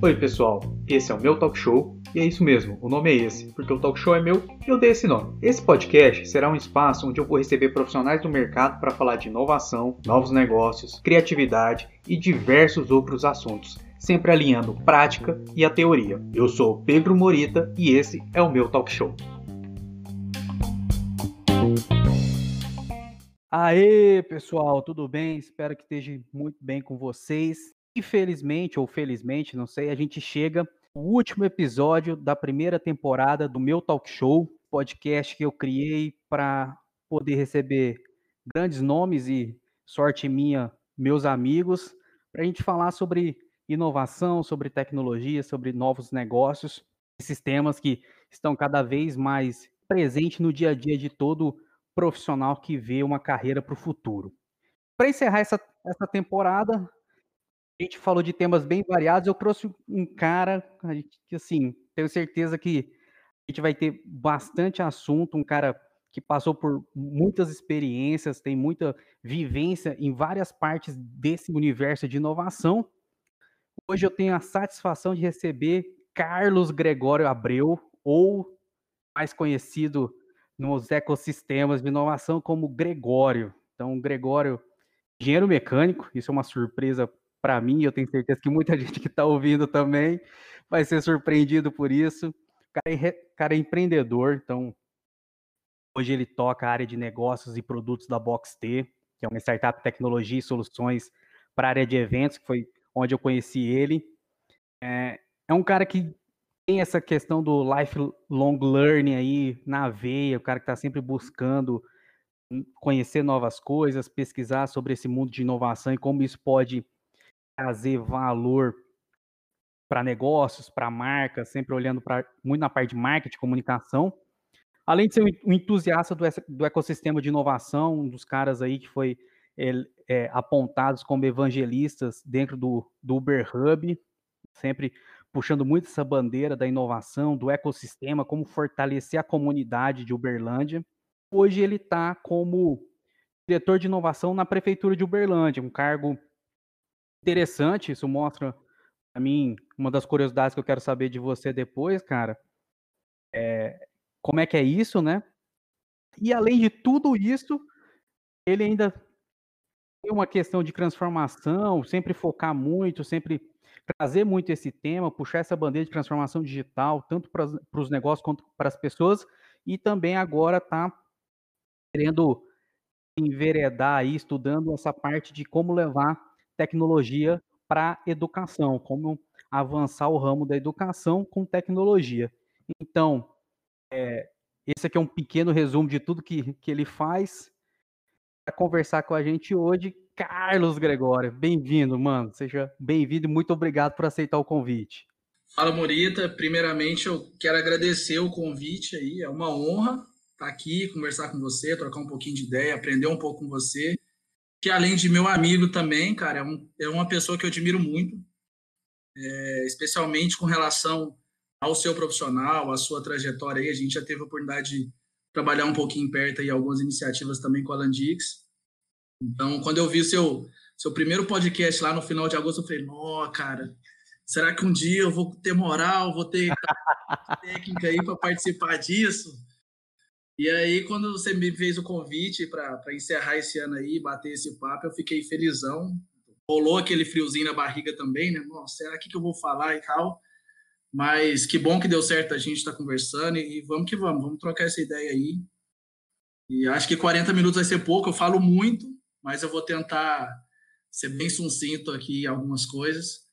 Oi, pessoal. Esse é o meu talk show e é isso mesmo, o nome é esse, porque o talk show é meu e eu dei esse nome. Esse podcast será um espaço onde eu vou receber profissionais do mercado para falar de inovação, novos negócios, criatividade e diversos outros assuntos, sempre alinhando prática e a teoria. Eu sou Pedro Morita e esse é o meu talk show. Aê, pessoal, tudo bem? Espero que esteja muito bem com vocês. Infelizmente ou felizmente, não sei, a gente chega o último episódio da primeira temporada do meu talk show, podcast que eu criei para poder receber grandes nomes e sorte minha, meus amigos, para a gente falar sobre inovação, sobre tecnologia, sobre novos negócios, esses temas que estão cada vez mais presentes no dia a dia de todo profissional que vê uma carreira para o futuro. Para encerrar essa, essa temporada, a gente falou de temas bem variados. Eu trouxe um cara que, assim, tenho certeza que a gente vai ter bastante assunto. Um cara que passou por muitas experiências, tem muita vivência em várias partes desse universo de inovação. Hoje eu tenho a satisfação de receber Carlos Gregório Abreu, ou mais conhecido nos ecossistemas de inovação como Gregório. Então, Gregório, engenheiro mecânico, isso é uma surpresa para mim, eu tenho certeza que muita gente que está ouvindo também vai ser surpreendido por isso. O cara é, cara é empreendedor, então hoje ele toca a área de negócios e produtos da BoxT, que é uma startup de tecnologia e soluções para a área de eventos, que foi onde eu conheci ele. É, é um cara que tem essa questão do lifelong learning aí na veia, o cara que está sempre buscando conhecer novas coisas, pesquisar sobre esse mundo de inovação e como isso pode trazer valor para negócios, para marcas, sempre olhando para muito na parte de marketing, comunicação. Além de ser um entusiasta do, do ecossistema de inovação, um dos caras aí que foi é, é, apontados como evangelistas dentro do, do Uber Hub, sempre puxando muito essa bandeira da inovação, do ecossistema, como fortalecer a comunidade de Uberlândia. Hoje ele está como diretor de inovação na prefeitura de Uberlândia, um cargo interessante, isso mostra a mim uma das curiosidades que eu quero saber de você depois, cara. É, como é que é isso, né? E além de tudo isso, ele ainda tem uma questão de transformação, sempre focar muito, sempre trazer muito esse tema, puxar essa bandeira de transformação digital, tanto para os negócios quanto para as pessoas, e também agora está querendo enveredar aí, estudando essa parte de como levar tecnologia para educação, como avançar o ramo da educação com tecnologia. Então, é, esse aqui é um pequeno resumo de tudo que, que ele faz. Para conversar com a gente hoje, Carlos Gregório. Bem-vindo, mano. Seja bem-vindo e muito obrigado por aceitar o convite. Fala, Morita. Primeiramente, eu quero agradecer o convite aí. É uma honra estar aqui, conversar com você, trocar um pouquinho de ideia, aprender um pouco com você que além de meu amigo também, cara, é, um, é uma pessoa que eu admiro muito, é, especialmente com relação ao seu profissional, à sua trajetória aí. A gente já teve a oportunidade de trabalhar um pouquinho perto aí, algumas iniciativas também com a Landix. Então, quando eu vi seu, seu primeiro podcast lá no final de agosto, eu falei, nó, cara, será que um dia eu vou ter moral, vou ter técnica aí para participar disso? E aí, quando você me fez o convite para encerrar esse ano aí, bater esse papo, eu fiquei felizão. Rolou aquele friozinho na barriga também, né? Nossa, será que, que eu vou falar e tal? Mas que bom que deu certo a gente estar tá conversando e, e vamos que vamos, vamos trocar essa ideia aí. E acho que 40 minutos vai ser pouco, eu falo muito, mas eu vou tentar ser bem sucinto aqui em algumas coisas.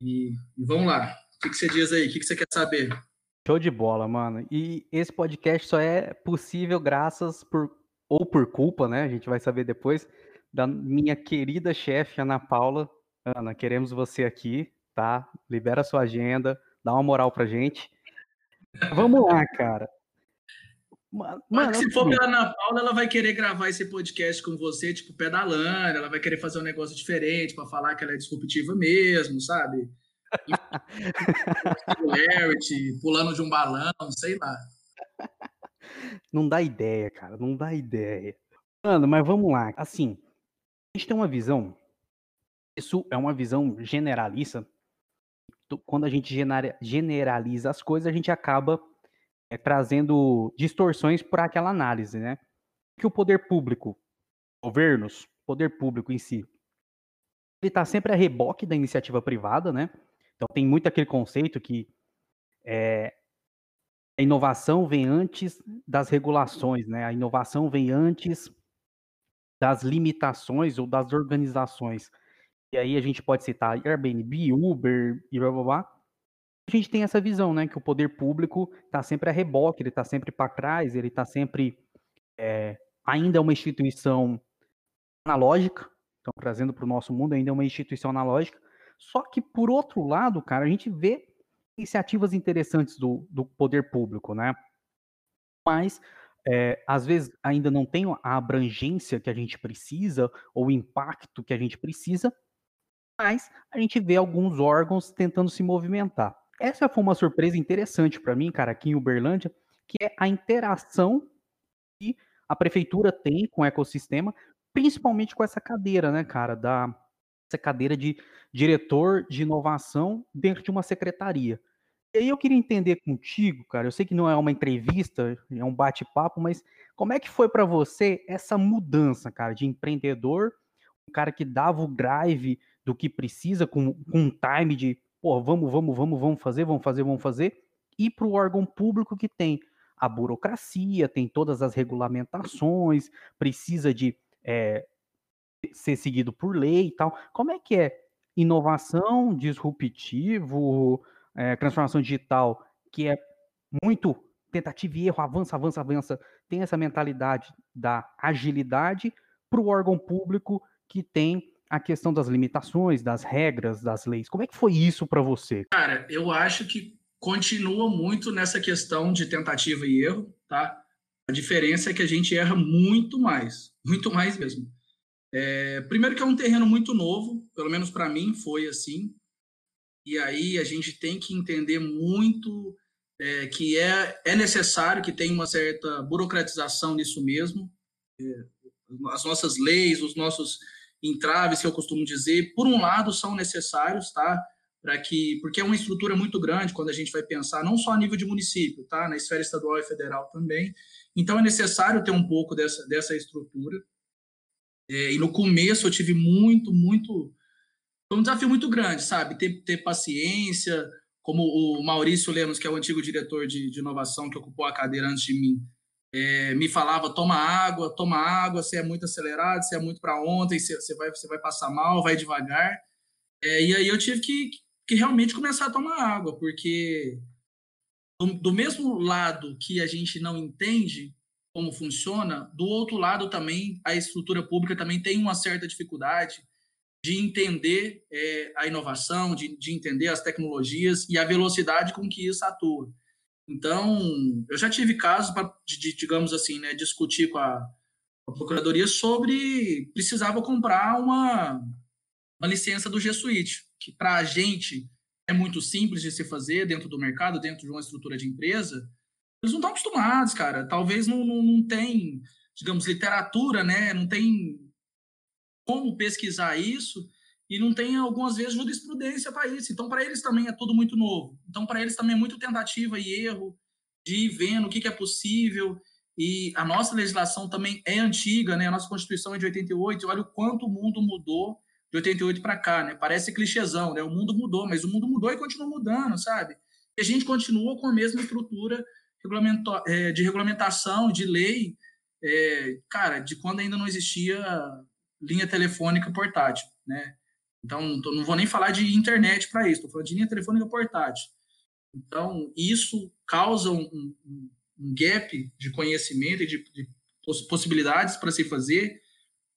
E, e vamos lá. O que, que você diz aí? O que, que você quer saber? Show de bola, mano. E esse podcast só é possível graças por ou por culpa, né? A gente vai saber depois da minha querida chefe Ana Paula. Ana, queremos você aqui, tá? Libera sua agenda, dá uma moral pra gente. Vamos lá, cara. Mano, Mas se for pela Ana Paula, ela vai querer gravar esse podcast com você, tipo, pedalando, ela vai querer fazer um negócio diferente para falar que ela é disruptiva mesmo, sabe? pulando de um balão, sei lá. Não dá ideia, cara, não dá ideia. Mano, mas vamos lá. Assim, a gente tem uma visão Isso é uma visão generalista. Quando a gente generaliza as coisas, a gente acaba é, trazendo distorções para aquela análise, né? Que o poder público, governos, poder público em si, ele está sempre a reboque da iniciativa privada, né? Então tem muito aquele conceito que é, a inovação vem antes das regulações, né? A inovação vem antes das limitações ou das organizações. E aí a gente pode citar Airbnb, Uber e blá blá blá. A gente tem essa visão, né? Que o poder público está sempre a reboque, ele está sempre para trás, ele está sempre é, ainda é uma instituição analógica, então trazendo para o nosso mundo ainda é uma instituição analógica. Só que por outro lado, cara, a gente vê iniciativas interessantes do, do poder público, né? Mas é, às vezes ainda não tem a abrangência que a gente precisa, ou o impacto que a gente precisa, mas a gente vê alguns órgãos tentando se movimentar. Essa foi uma surpresa interessante para mim, cara, aqui em Uberlândia, que é a interação que a prefeitura tem com o ecossistema, principalmente com essa cadeira, né, cara, da essa cadeira de diretor de inovação dentro de uma secretaria. E aí eu queria entender contigo, cara, eu sei que não é uma entrevista, é um bate-papo, mas como é que foi para você essa mudança, cara, de empreendedor, um cara que dava o drive do que precisa, com, com um time de, pô, vamos, vamos, vamos, vamos fazer, vamos fazer, vamos fazer, e para o órgão público que tem a burocracia, tem todas as regulamentações, precisa de é, ser seguido por lei e tal. Como é que é inovação, disruptivo, é, transformação digital, que é muito tentativa e erro, avança, avança, avança, tem essa mentalidade da agilidade para o órgão público que tem a questão das limitações, das regras, das leis. Como é que foi isso para você? Cara, eu acho que continua muito nessa questão de tentativa e erro, tá? A diferença é que a gente erra muito mais, muito mais mesmo. É, primeiro que é um terreno muito novo, pelo menos para mim foi assim. E aí a gente tem que entender muito é, que é, é necessário que tenha uma certa burocratização nisso mesmo. É, as nossas leis, os nossos entraves, que eu costumo dizer, por um lado são necessários, tá? Para que, porque é uma estrutura muito grande quando a gente vai pensar, não só a nível de município, tá? Na esfera estadual e federal também. Então é necessário ter um pouco dessa, dessa estrutura. É, e no começo eu tive muito, muito foi um desafio muito grande, sabe? Ter, ter paciência, como o Maurício Lemos, que é o antigo diretor de, de inovação que ocupou a cadeira antes de mim, é, me falava: toma água, toma água, você é muito acelerado, você é muito para ontem, você, você, vai, você vai passar mal, vai devagar. É, e aí eu tive que, que realmente começar a tomar água, porque do, do mesmo lado que a gente não entende como funciona, do outro lado também a estrutura pública também tem uma certa dificuldade de entender é, a inovação, de, de entender as tecnologias e a velocidade com que isso atua. Então, eu já tive casos de, digamos assim, né, discutir com a, a, procuradoria sobre precisava comprar uma, uma licença do G Suite, que para a gente é muito simples de se fazer dentro do mercado, dentro de uma estrutura de empresa. Eles não estão acostumados, cara. Talvez não, não, não tem, digamos, literatura, né? Não tem como pesquisar isso e não tem algumas vezes jurisprudência para isso. Então, para eles também é tudo muito novo. Então, para eles também é muito tentativa e erro de ir vendo o que, que é possível. E a nossa legislação também é antiga, né? A nossa Constituição é de 88. Olha o quanto o mundo mudou de 88 para cá, né? Parece clichêzão, né? O mundo mudou, mas o mundo mudou e continua mudando, sabe? E a gente continua com a mesma estrutura é, de regulamentação, de lei, é, cara, de quando ainda não existia linha telefônica portátil, né? Então, não vou nem falar de internet para isso, estou falando de linha telefônica portátil. Então, isso causa um, um, um gap de conhecimento e de, de possibilidades para se fazer,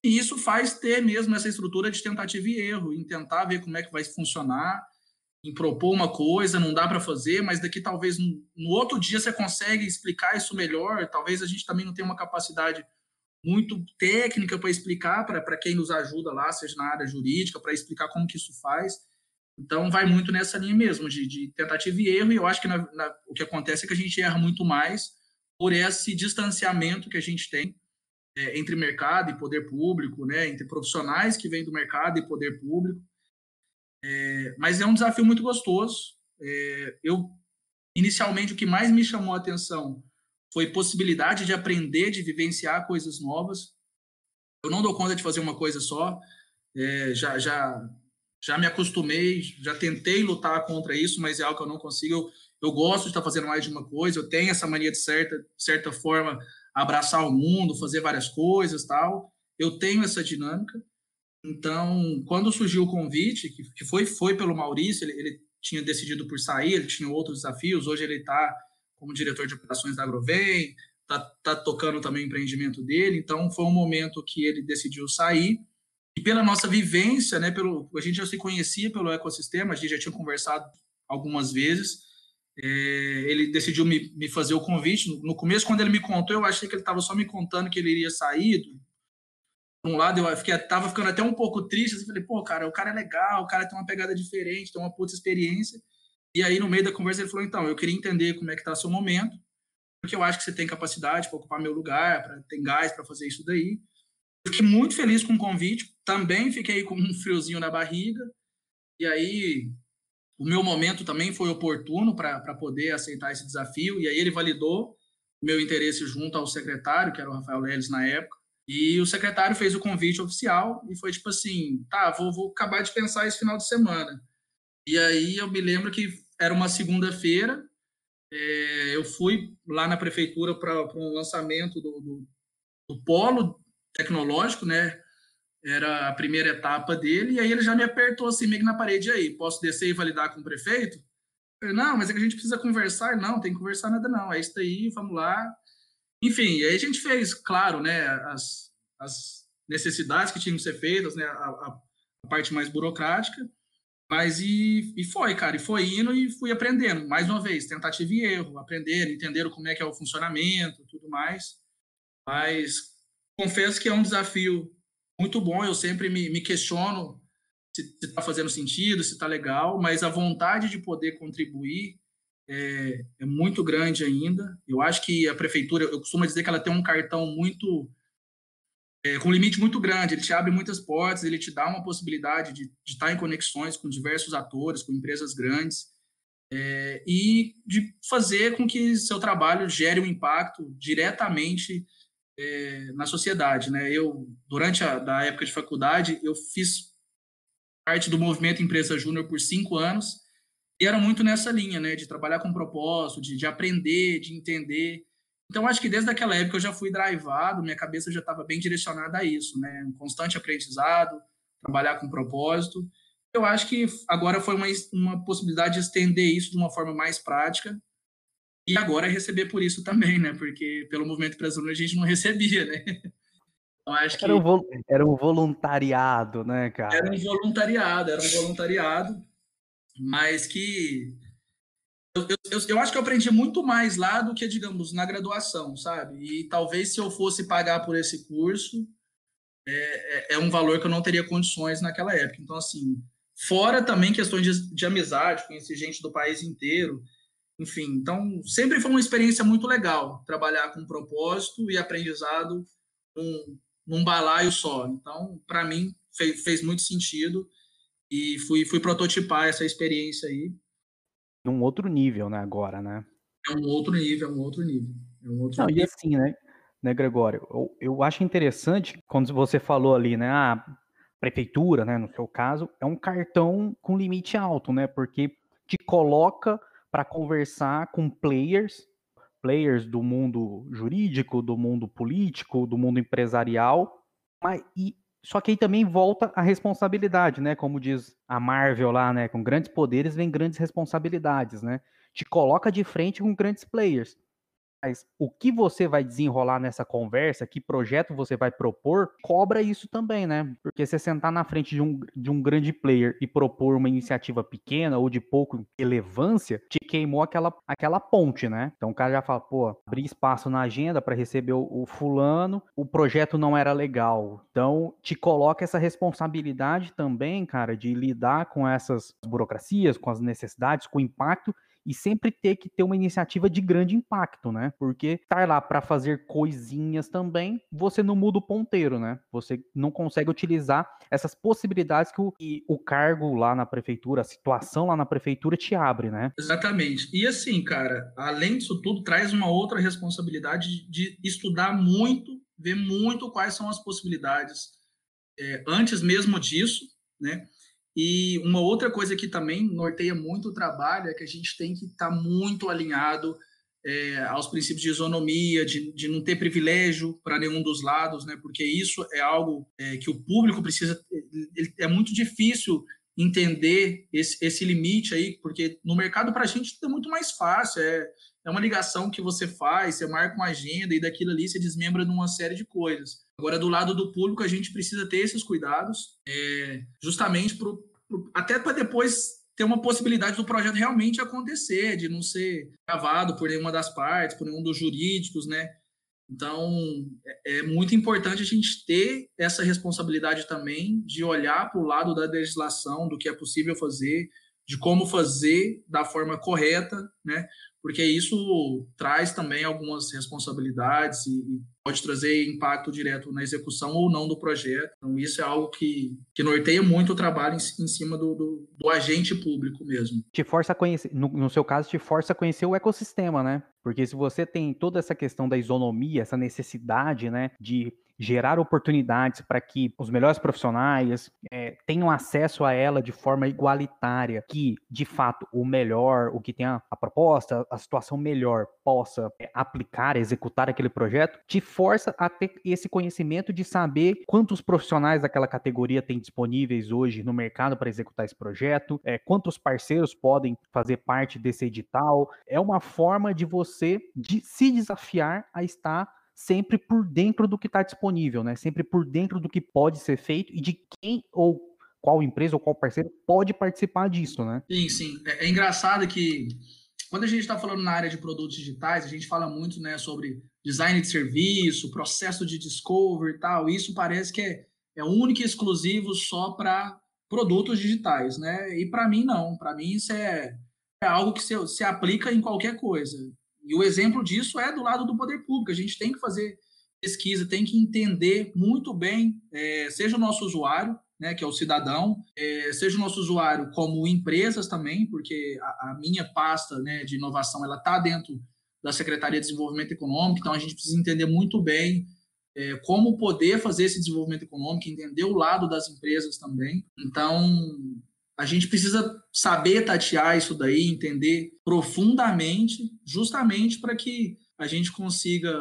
e isso faz ter mesmo essa estrutura de tentativa e erro, em tentar ver como é que vai funcionar, em propor uma coisa, não dá para fazer, mas daqui talvez no, no outro dia você consegue explicar isso melhor, talvez a gente também não tenha uma capacidade muito técnica para explicar para quem nos ajuda lá, seja na área jurídica, para explicar como que isso faz. Então, vai muito nessa linha mesmo, de, de tentativa e erro, e eu acho que na, na, o que acontece é que a gente erra muito mais por esse distanciamento que a gente tem é, entre mercado e poder público, né, entre profissionais que vêm do mercado e poder público. É, mas é um desafio muito gostoso. É, eu inicialmente o que mais me chamou a atenção foi possibilidade de aprender, de vivenciar coisas novas. Eu não dou conta de fazer uma coisa só. É, já, já, já me acostumei, já tentei lutar contra isso, mas é algo que eu não consigo. Eu, eu gosto de estar fazendo mais de uma coisa. Eu tenho essa mania de certa, certa forma abraçar o mundo, fazer várias coisas, tal. Eu tenho essa dinâmica. Então, quando surgiu o convite, que, foi foi pelo Maurício, ele, ele tinha decidido por sair, ele tinha outros desafios. Hoje ele está como diretor de operações da Agrovem, está tá tocando também o empreendimento dele. Então, foi um momento que ele decidiu sair. E pela nossa vivência, né, pelo, a gente já se conhecia pelo ecossistema, a gente já tinha conversado algumas vezes. É, ele decidiu me, me, fazer o convite. No, no, começo, quando ele me contou, eu achei que ele estava só me contando que ele iria sair. Por um lado, eu fiquei, tava ficando até um pouco triste. Assim, falei, pô, cara, o cara é legal, o cara tem uma pegada diferente, tem uma puta experiência. E aí, no meio da conversa, ele falou: então, eu queria entender como é que está seu momento, porque eu acho que você tem capacidade para ocupar meu lugar, para ter gás para fazer isso daí. Fiquei muito feliz com o convite, também fiquei com um friozinho na barriga. E aí, o meu momento também foi oportuno para poder aceitar esse desafio. E aí, ele validou o meu interesse junto ao secretário, que era o Rafael Leles na época. E o secretário fez o convite oficial e foi tipo assim: tá, vou, vou acabar de pensar esse final de semana. E aí eu me lembro que era uma segunda-feira, é, eu fui lá na prefeitura para um lançamento do, do, do, polo tecnológico, né? Era a primeira etapa dele, e aí ele já me apertou assim, meio que na parede aí, posso descer e validar com o prefeito? Eu, não, mas é que a gente precisa conversar. Não, tem que conversar nada não, é isso daí, vamos lá. Enfim, aí a gente fez, claro, né, as, as necessidades que tinham que ser feitas, né, a, a parte mais burocrática, mas e, e foi, cara, e foi indo e fui aprendendo. Mais uma vez, tentativa e erro, aprendendo, entendendo como é que é o funcionamento, tudo mais. Mas confesso que é um desafio muito bom. Eu sempre me, me questiono se está fazendo sentido, se está legal, mas a vontade de poder contribuir é, é, muito grande ainda. Eu acho que a prefeitura, eu costumo dizer que ela tem um cartão muito é, com um limite muito grande, ele te abre muitas portas, ele te dá uma possibilidade de, de estar em conexões com diversos atores, com empresas grandes, é, e de fazer com que seu trabalho gere um impacto diretamente é, na sociedade. Né? Eu, durante a da época de faculdade, eu fiz parte do movimento Empresa Júnior por cinco anos, e era muito nessa linha, né, de trabalhar com propósito, de, de aprender, de entender, então, acho que desde aquela época eu já fui drivado, minha cabeça já estava bem direcionada a isso, né? Um constante aprendizado, trabalhar com propósito. Eu acho que agora foi uma, uma possibilidade de estender isso de uma forma mais prática e agora é receber por isso também, né? Porque pelo movimento brasileiro a gente não recebia, né? Então, acho que era, um era um voluntariado, né, cara? Era um voluntariado, era um voluntariado, mas que eu, eu, eu, acho que eu aprendi muito mais lá do que, digamos, na graduação, sabe? E talvez se eu fosse pagar por esse curso, é, é, é um valor que eu não teria condições naquela época. Então, assim, fora também questões de, de amizade, conhecer gente do país inteiro, enfim. Então, sempre foi uma experiência muito legal trabalhar com propósito e aprendizado num, num balaio só. Então, para mim, fez, fez muito sentido e fui, fui prototipar essa experiência aí num outro nível, né, agora, né? É um outro nível, é um outro nível. É um outro Não, nível. e assim, né, né, Gregório, eu, eu acho interessante quando você falou ali, né, a prefeitura, né, no seu caso, é um cartão com limite alto, né, porque te coloca para conversar com players, players do mundo jurídico, do mundo político, do mundo empresarial, mas e só que aí também volta a responsabilidade, né? Como diz a Marvel lá, né? Com grandes poderes vem grandes responsabilidades, né? Te coloca de frente com grandes players. Mas o que você vai desenrolar nessa conversa, que projeto você vai propor, cobra isso também, né? Porque você sentar na frente de um, de um grande player e propor uma iniciativa pequena ou de pouco relevância, te queimou aquela, aquela ponte, né? Então o cara já fala, pô, abri espaço na agenda para receber o, o fulano, o projeto não era legal. Então te coloca essa responsabilidade também, cara, de lidar com essas burocracias, com as necessidades, com o impacto e sempre ter que ter uma iniciativa de grande impacto, né? Porque estar lá para fazer coisinhas também, você não muda o ponteiro, né? Você não consegue utilizar essas possibilidades que o, o cargo lá na prefeitura, a situação lá na prefeitura te abre, né? Exatamente. E assim, cara, além disso tudo, traz uma outra responsabilidade de estudar muito, ver muito quais são as possibilidades é, antes mesmo disso, né? E uma outra coisa que também norteia muito o trabalho é que a gente tem que estar tá muito alinhado é, aos princípios de isonomia, de, de não ter privilégio para nenhum dos lados, né? Porque isso é algo é, que o público precisa. é muito difícil entender esse, esse limite aí, porque no mercado para a gente é muito mais fácil. É, é uma ligação que você faz, você marca uma agenda e daquilo ali você desmembra numa série de coisas. Agora, do lado do público, a gente precisa ter esses cuidados, é, justamente até para depois ter uma possibilidade do projeto realmente acontecer, de não ser gravado por nenhuma das partes, por nenhum dos jurídicos, né? Então, é, é muito importante a gente ter essa responsabilidade também de olhar para o lado da legislação, do que é possível fazer, de como fazer da forma correta, né? Porque isso traz também algumas responsabilidades e, e, pode trazer impacto direto na execução ou não do projeto. Então, isso é algo que, que norteia muito o trabalho em, em cima do, do, do, agente público mesmo. Te força a conhecer, no, no seu caso, te força a conhecer o ecossistema, né? Porque se você tem toda essa questão da isonomia, essa necessidade, né, de gerar oportunidades para que os melhores profissionais é, tenham acesso a ela de forma igualitária, que de fato o melhor, o que tem a, a proposta, a situação melhor possa é, aplicar, executar aquele projeto, te força a ter esse conhecimento de saber quantos profissionais daquela categoria tem disponíveis hoje no mercado para executar esse projeto, é, quantos parceiros podem fazer parte desse edital. É uma forma de você de se desafiar a estar sempre por dentro do que está disponível, né? Sempre por dentro do que pode ser feito e de quem ou qual empresa ou qual parceiro pode participar disso, né? Sim, sim. É, é engraçado que quando a gente está falando na área de produtos digitais, a gente fala muito, né, sobre design de serviço, processo de discovery e tal. Isso parece que é, é único e exclusivo só para produtos digitais, né? E para mim não. Para mim isso é, é algo que se, se aplica em qualquer coisa. E o exemplo disso é do lado do poder público. A gente tem que fazer pesquisa, tem que entender muito bem, é, seja o nosso usuário, né, que é o cidadão, é, seja o nosso usuário como empresas também, porque a, a minha pasta né, de inovação ela está dentro da Secretaria de Desenvolvimento Econômico, então a gente precisa entender muito bem é, como poder fazer esse desenvolvimento econômico, entender o lado das empresas também. Então, a gente precisa saber tatear isso daí, entender profundamente, justamente para que a gente consiga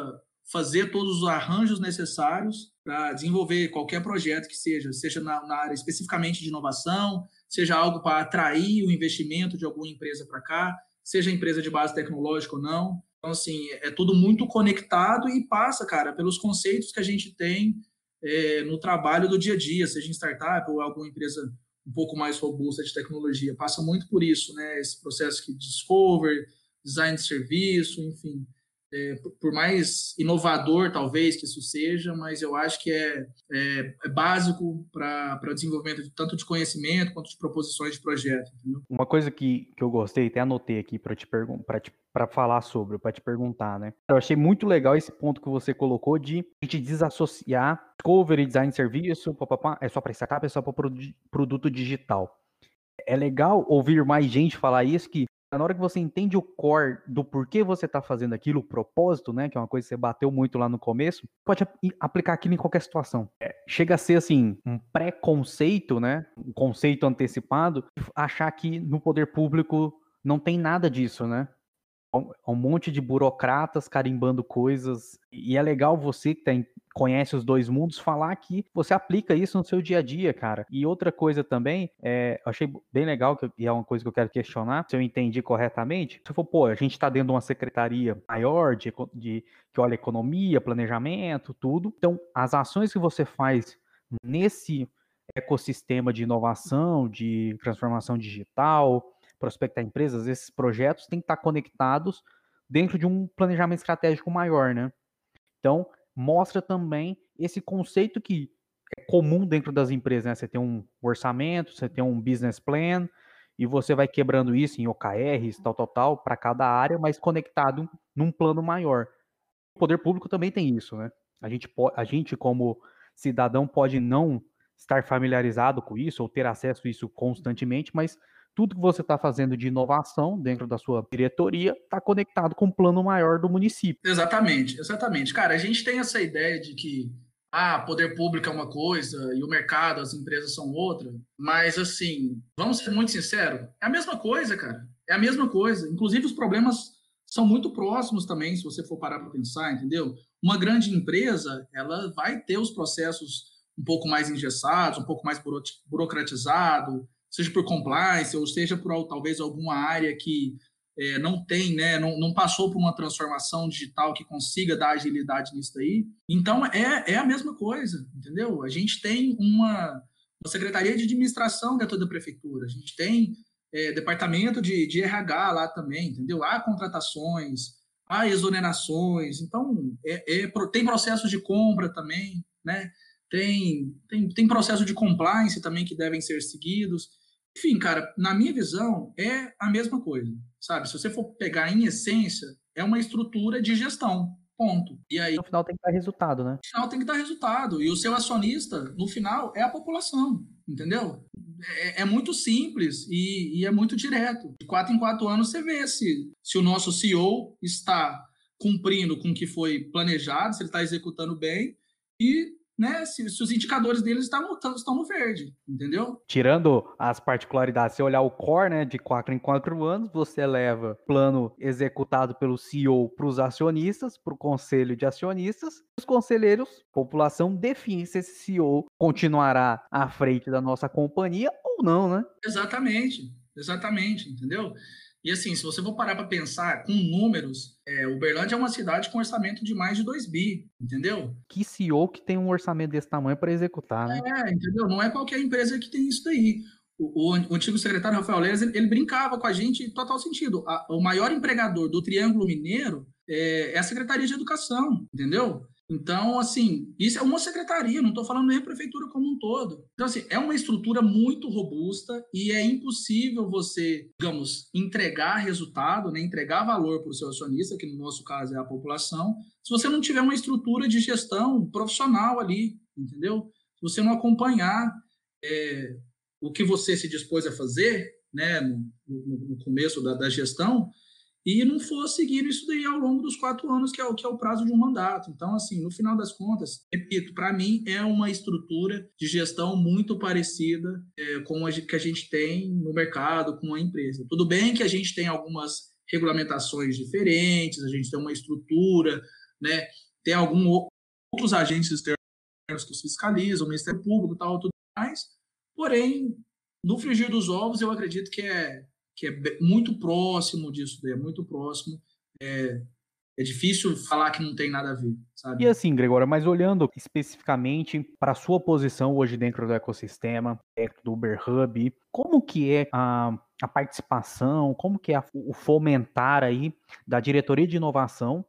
fazer todos os arranjos necessários para desenvolver qualquer projeto que seja, seja na, na, área especificamente de inovação, seja algo para atrair o investimento de alguma empresa para cá, seja empresa de base tecnológica ou não. Então, assim, é tudo muito conectado e passa, cara, pelos conceitos que a gente tem é, no trabalho do dia a dia, seja em startup ou alguma empresa um pouco mais robusta de tecnologia. Passa muito por isso, né? Esse processo de discover, design de serviço, enfim. É, por mais inovador, talvez, que isso seja, mas eu acho que é, é, é básico para o desenvolvimento de, tanto de conhecimento quanto de proposições de projeto. Entendeu? Uma coisa que, que eu gostei, até anotei aqui para te perguntar, para falar sobre, para te perguntar, né? Eu achei muito legal esse ponto que você colocou de a gente desassociar discovery, design serviço, papapá, é só para startup, é só para produto digital. É legal ouvir mais gente falar isso que na hora que você entende o core do porquê você está fazendo aquilo, o propósito, né, que é uma coisa que você bateu muito lá no começo, pode aplicar aquilo em qualquer situação. É, chega a ser assim um pré-conceito, né, um conceito antecipado, achar que no poder público não tem nada disso, né? Um monte de burocratas carimbando coisas. E é legal você que tem, conhece os dois mundos falar que você aplica isso no seu dia a dia, cara. E outra coisa também, é, achei bem legal, que, e é uma coisa que eu quero questionar, se eu entendi corretamente. Você falou, pô, a gente está dentro de uma secretaria maior de, de que olha economia, planejamento, tudo. Então, as ações que você faz nesse ecossistema de inovação, de transformação digital, prospectar empresas, esses projetos têm que estar conectados dentro de um planejamento estratégico maior, né? Então, mostra também esse conceito que é comum dentro das empresas, né? Você tem um orçamento, você tem um business plan, e você vai quebrando isso em OKRs, tal, tal, tal, para cada área, mas conectado num plano maior. O poder público também tem isso, né? A gente, a gente como cidadão, pode não estar familiarizado com isso ou ter acesso a isso constantemente, mas tudo que você está fazendo de inovação dentro da sua diretoria está conectado com o plano maior do município. Exatamente, exatamente. Cara, a gente tem essa ideia de que ah, poder público é uma coisa e o mercado, as empresas são outra, mas assim, vamos ser muito sinceros, é a mesma coisa, cara. É a mesma coisa. Inclusive os problemas são muito próximos também, se você for parar para pensar, entendeu? Uma grande empresa, ela vai ter os processos um pouco mais engessados, um pouco mais burocratizado, seja por compliance ou seja por talvez alguma área que é, não tem, né, não, não, passou por uma transformação digital que consiga dar agilidade nisso daí. Então, é, é a mesma coisa, entendeu? A gente tem uma, uma secretaria de administração dentro da prefeitura, a gente tem é, departamento de, de RH lá também, entendeu? Há contratações, há exonerações, então é, é, tem processos de compra também, né? Tem, tem, tem processo de compliance também que devem ser seguidos. Enfim, cara, na minha visão, é a mesma coisa, sabe? Se você for pegar em essência, é uma estrutura de gestão, ponto. E aí... No final tem que dar resultado, né? No final tem que dar resultado. E o seu acionista, no final, é a população, entendeu? É, é muito simples e, e, é muito direto. De quatro em quatro anos você vê se, se o nosso CEO está cumprindo com o que foi planejado, se ele está executando bem, e né, se, se, os indicadores deles estão estão no verde, entendeu? Tirando as particularidades, se olhar o core, né, de quatro em quatro anos, você leva plano executado pelo CEO para os acionistas, para o conselho de acionistas, os conselheiros, população define se esse CEO continuará à frente da nossa companhia ou não, né? Exatamente, exatamente, entendeu? E assim, se você for parar para pensar com números, é, Uberlândia é uma cidade com orçamento de mais de 2 bi, entendeu? Que CEO que tem um orçamento desse tamanho para executar, né? É, entendeu? Não é qualquer empresa que tem isso daí. O, o, o antigo secretário Rafael Leiras, ele, ele, brincava com a gente em total sentido. A, o maior empregador do Triângulo Mineiro é, é a Secretaria de Educação, entendeu? Então, assim, isso é uma secretaria, não estou falando nem a prefeitura como um todo. Então, assim, é uma estrutura muito robusta e é impossível você, digamos, entregar resultado, né, entregar valor para o seu acionista, que no nosso caso é a população, se você não tiver uma estrutura de gestão profissional ali, entendeu? Se você não acompanhar é, o que você se dispôs a fazer, né, no, no, começo da, da gestão, e não for seguir isso daí ao longo dos quatro anos, que é o, que é o prazo de um mandato. Então, assim, no final das contas, repito, para mim é uma estrutura de gestão muito parecida é, com a que a gente tem no mercado, com a empresa. Tudo bem que a gente tem algumas regulamentações diferentes, a gente tem uma estrutura, né? Tem alguns outros agentes externos que os fiscalizam, o Ministério Público tal, tudo mais. Porém, no frigir dos ovos, eu acredito que é que é muito próximo disso, é muito próximo. É, é difícil falar que não tem nada a ver, sabe? E assim, Gregório, mas olhando especificamente para a sua posição hoje dentro do ecossistema, dentro do Uber Hub, como que é a, a participação, como que é a, o fomentar aí da diretoria de inovação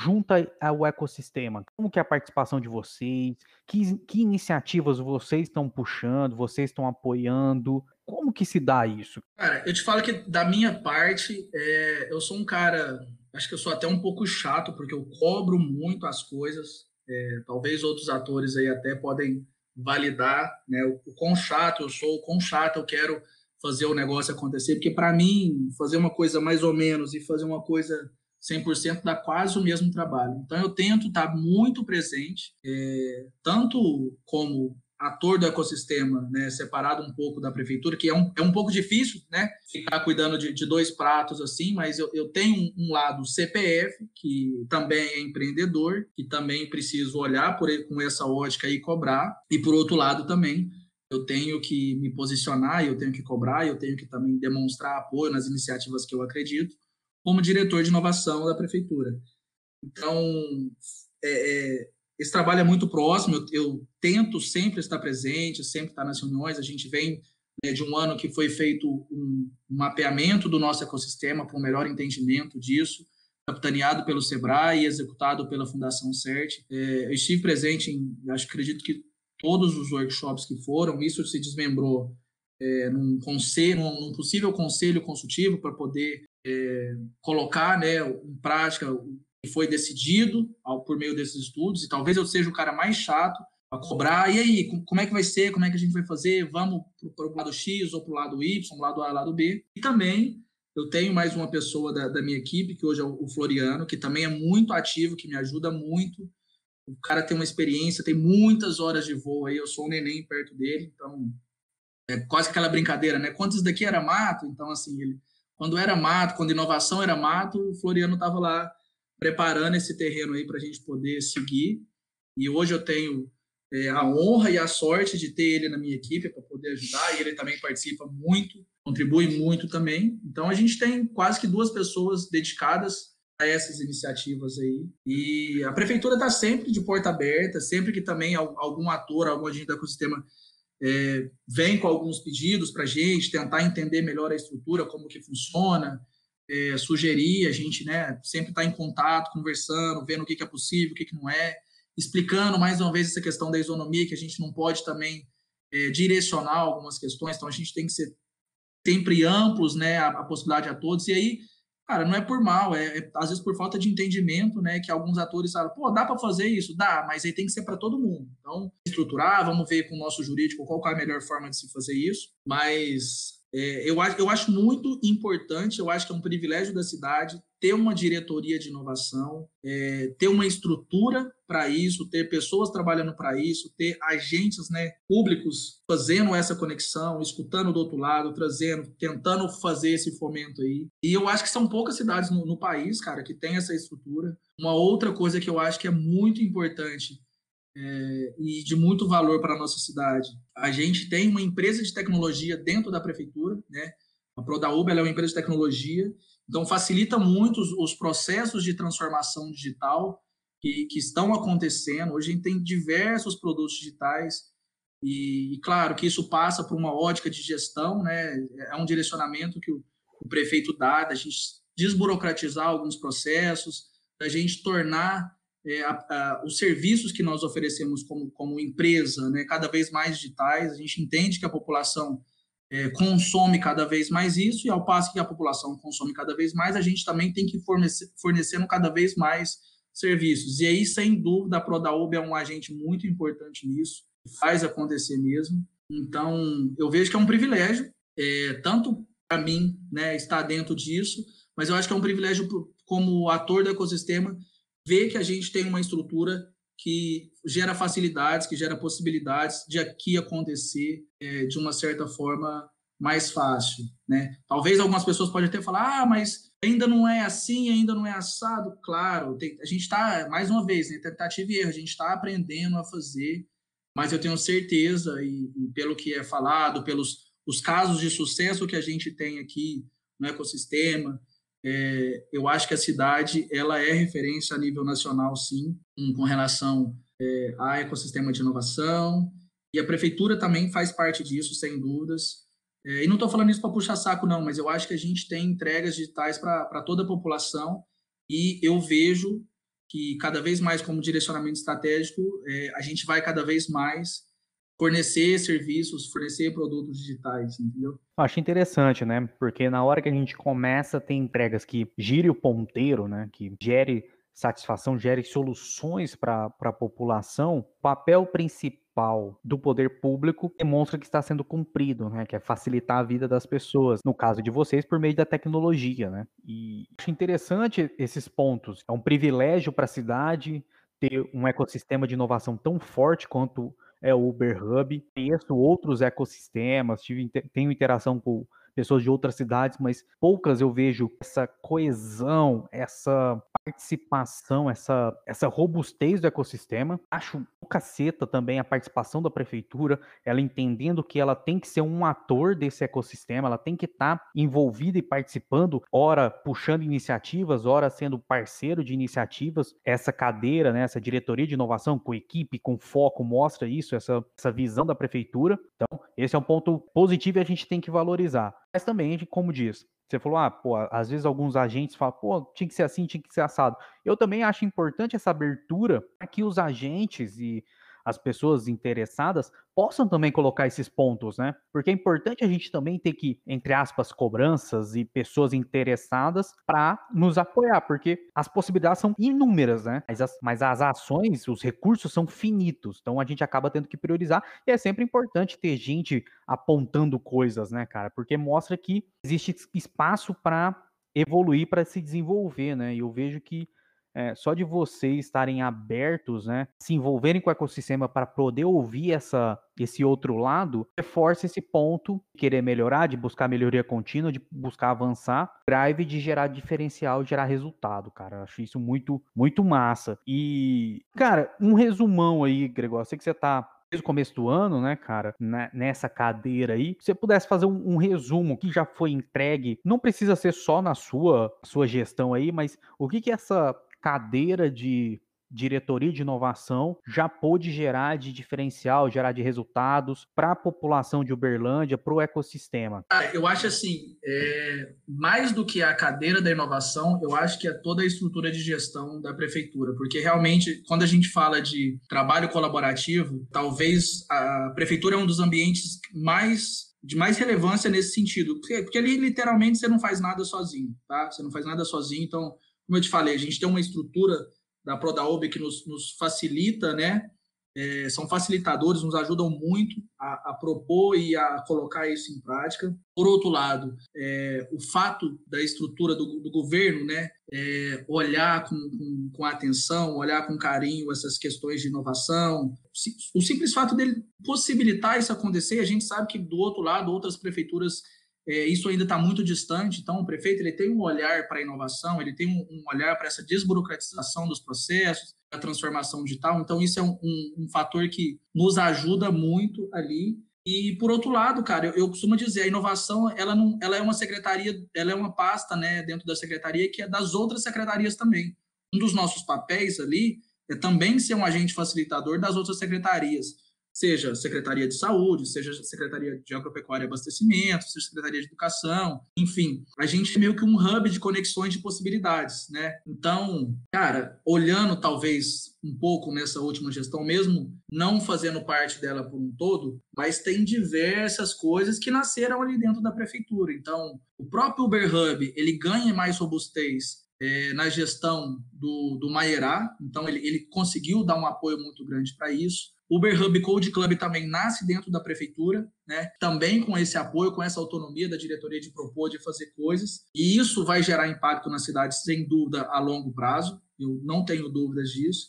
junto ao ecossistema? Como que é a participação de vocês? Que, que iniciativas vocês estão puxando, vocês estão apoiando? Como que se dá isso? Cara, eu te falo que da minha parte, é, eu sou um cara, acho que eu sou até um pouco chato, porque eu cobro muito as coisas. É, talvez outros atores aí até podem validar né, o, o quão chato eu sou, o quão chato eu quero fazer o negócio acontecer, porque para mim, fazer uma coisa mais ou menos e fazer uma coisa 100% dá quase o mesmo trabalho. Então, eu tento estar muito presente, é, tanto como ator do ecossistema, né, separado um pouco da prefeitura, que é um, é um pouco difícil, né, ficar cuidando de, de dois pratos assim, mas eu, eu tenho um, um, lado CPF, que também é empreendedor, que também preciso olhar por com essa ótica e cobrar, e por outro lado também eu tenho que me posicionar, eu tenho que cobrar, eu tenho que também demonstrar apoio nas iniciativas que eu acredito, como diretor de inovação da prefeitura. Então, é, é esse trabalho é muito próximo, eu, eu, tento sempre estar presente, sempre estar nas reuniões. A gente vem né, de um ano que foi feito um, um mapeamento do nosso ecossistema para um melhor entendimento disso, capitaneado pelo SEBRAE e executado pela Fundação CERT. É, eu estive presente em, acho acredito que todos os workshops que foram, isso se desmembrou é, num, conselho, num, possível conselho consultivo para poder é, colocar né, em prática que foi decidido ao, por meio desses estudos, e talvez eu seja o cara mais chato a cobrar. E aí, como é que vai ser? Como é que a gente vai fazer? Vamos para o lado X ou para o lado Y, lado A, lado B. E também eu tenho mais uma pessoa da, da minha equipe, que hoje é o Floriano, que também é muito ativo, que me ajuda muito. O cara tem uma experiência, tem muitas horas de voo aí, eu sou um neném perto dele, então é quase aquela brincadeira, né? Quantos daqui era mato? Então, assim, ele, quando era mato, quando inovação era mato, o Floriano estava lá preparando esse terreno aí para a gente poder seguir. E hoje eu tenho é, a honra e a sorte de ter ele na minha equipe para poder ajudar, e ele também participa muito, contribui muito também. Então a gente tem quase que duas pessoas dedicadas a essas iniciativas aí. E a prefeitura está sempre de porta aberta, sempre que também algum ator, algum agente do ecossistema é, vem com alguns pedidos para a gente, tentar entender melhor a estrutura, como que funciona, é, sugerir, a gente né, sempre está em contato, conversando, vendo o que, que é possível, o que, que não é explicando mais uma vez essa questão da isonomia, que a gente não pode também é, direcionar algumas questões, então a gente tem que ser sempre amplos, né, a, a possibilidade a todos, e aí, cara, não é por mal, é, é, às vezes por falta de entendimento, né, que alguns atores falam, pô, dá para fazer isso? Dá, mas aí tem que ser para todo mundo. Então, estruturar, vamos ver com o nosso jurídico qual é a melhor forma de se fazer isso, mas é, eu, acho, eu acho muito importante, eu acho que é um privilégio da cidade ter uma diretoria de inovação, é, ter uma estrutura para isso, ter pessoas trabalhando para isso, ter agentes né, públicos fazendo essa conexão, escutando do outro lado, trazendo, tentando fazer esse fomento aí. E eu acho que são poucas cidades no, no país, cara, que tem essa estrutura. Uma outra coisa que eu acho que é muito importante é, e de muito valor para a nossa cidade. A gente tem uma empresa de tecnologia dentro da prefeitura, né? A Prodaúba é uma empresa de tecnologia, então facilita muito os, os processos de transformação digital que, que, estão acontecendo. Hoje a gente tem diversos produtos digitais e, e, claro, que isso passa por uma ótica de gestão, né? É um direcionamento que o, o prefeito dá, da gente desburocratizar alguns processos, da gente tornar é, a, a, os serviços que nós oferecemos como, como empresa, né, cada vez mais digitais, a gente entende que a população é, consome cada vez mais isso, e ao passo que a população consome cada vez mais, a gente também tem que fornecer, fornecendo cada vez mais serviços. E aí, sem dúvida, a Prodaub é um agente muito importante nisso, faz acontecer mesmo. Então, eu vejo que é um privilégio, é, tanto para mim, né, estar dentro disso, mas eu acho que é um privilégio como ator do ecossistema ver que a gente tem uma estrutura que gera facilidades, que gera possibilidades de aqui acontecer é, de uma certa forma mais fácil, né? Talvez algumas pessoas podem até falar, ah, mas ainda não é assim, ainda não é assado. Claro, tem, a gente está, mais uma vez, né, tentativa e erro, a gente está aprendendo a fazer, mas eu tenho certeza, e, e, pelo que é falado, pelos os casos de sucesso que a gente tem aqui no ecossistema, é, eu acho que a cidade ela é referência a nível nacional, sim, com, relação é, ao ecossistema de inovação, e a prefeitura também faz parte disso, sem dúvidas. É, e não estou falando isso para puxar saco, não, mas eu acho que a gente tem entregas digitais para toda a população, e eu vejo que cada vez mais, como direcionamento estratégico, é, a gente vai cada vez mais fornecer serviços, fornecer produtos digitais, entendeu? Acho interessante, né? Porque na hora que a gente começa a ter entregas que gire o ponteiro, né? Que gere satisfação, gere soluções para a população, o papel principal do poder público demonstra que está sendo cumprido, né? Que é facilitar a vida das pessoas, no caso de vocês, por meio da tecnologia, né? E acho interessante esses pontos. É um privilégio para a cidade ter um ecossistema de inovação tão forte quanto é o Uber Hub. Conheço outros ecossistemas, tive, tenho interação com pessoas de outras cidades, mas poucas eu vejo essa coesão, essa participação, essa, essa robustez do ecossistema. Acho caceta também a participação da prefeitura, ela entendendo que ela tem que ser um ator desse ecossistema, ela tem que estar tá envolvida e participando, ora puxando iniciativas, ora sendo parceiro de iniciativas. Essa cadeira, né, essa diretoria de inovação com equipe, com foco, mostra isso, essa, essa visão da prefeitura. Então, esse é um ponto positivo e a gente tem que valorizar. Mas também, como diz, você falou, ah, pô, às vezes alguns agentes falam, pô, tinha que ser assim, tinha que ser assado. Eu também acho importante essa abertura para que os agentes e as pessoas interessadas possam também colocar esses pontos, né? Porque é importante a gente também ter que, entre aspas, cobranças e pessoas interessadas para nos apoiar, porque as possibilidades são inúmeras, né? Mas as, mas as ações, os recursos são finitos, então a gente acaba tendo que priorizar e é sempre importante ter gente apontando coisas, né, cara? Porque mostra que existe espaço para evoluir, para se desenvolver, né? E eu vejo que é, só de vocês estarem abertos, né, se envolverem com o ecossistema para poder ouvir essa, esse outro lado, reforça esse ponto, de querer melhorar, de buscar melhoria contínua, de buscar avançar, drive de gerar diferencial, gerar resultado, cara. Acho isso muito, muito massa. E, cara, um resumão aí, Gregor, eu sei que você tá desde o começo do ano, né, cara, né, nessa cadeira aí, se você pudesse fazer um, um, resumo que já foi entregue, não precisa ser só na sua, sua gestão aí, mas o que que essa cadeira de diretoria de inovação já pôde gerar de diferencial, gerar de resultados para a população de Uberlândia, para o ecossistema? eu acho assim, é, mais do que a cadeira da inovação, eu acho que é toda a estrutura de gestão da prefeitura, porque realmente, quando a gente fala de trabalho colaborativo, talvez a prefeitura é um dos ambientes mais de mais relevância nesse sentido, porque, porque ali literalmente você não faz nada sozinho, tá? Você não faz nada sozinho, então como eu te falei, a gente tem uma estrutura da Prodaub que nos, nos facilita, né? É, são facilitadores, nos ajudam muito a, a, propor e a colocar isso em prática. Por outro lado, é, o fato da estrutura do, do governo, né, é, olhar com, com, com, atenção, olhar com carinho essas questões de inovação, o simples fato dele possibilitar isso acontecer, a gente sabe que do outro lado outras prefeituras é, isso ainda está muito distante. Então, o prefeito ele tem um olhar para a inovação, ele tem um, um olhar para essa desburocratização dos processos, a transformação digital. Então, isso é um, um, um, fator que nos ajuda muito ali. E, por outro lado, cara, eu, eu, costumo dizer, a inovação ela, não, ela é uma secretaria, ela é uma pasta né, dentro da secretaria que é das outras secretarias também. Um dos nossos papéis ali é também ser um agente facilitador das outras secretarias seja Secretaria de Saúde, seja Secretaria de Agropecuária e Abastecimento, seja Secretaria de Educação, enfim, a gente é meio que um hub de conexões de possibilidades, né? Então, cara, olhando talvez um pouco nessa última gestão, mesmo não fazendo parte dela por um todo, mas tem diversas coisas que nasceram ali dentro da prefeitura. Então, o próprio Uber Hub, ele ganha mais robustez é, na gestão do, do Maierá, então ele, ele conseguiu dar um apoio muito grande para isso. Uber Hub Code Club também nasce dentro da prefeitura, né? Também com esse apoio, com essa autonomia da diretoria de propor, de fazer coisas. E isso vai gerar impacto na cidade, sem dúvida, a longo prazo. Eu não tenho dúvidas disso.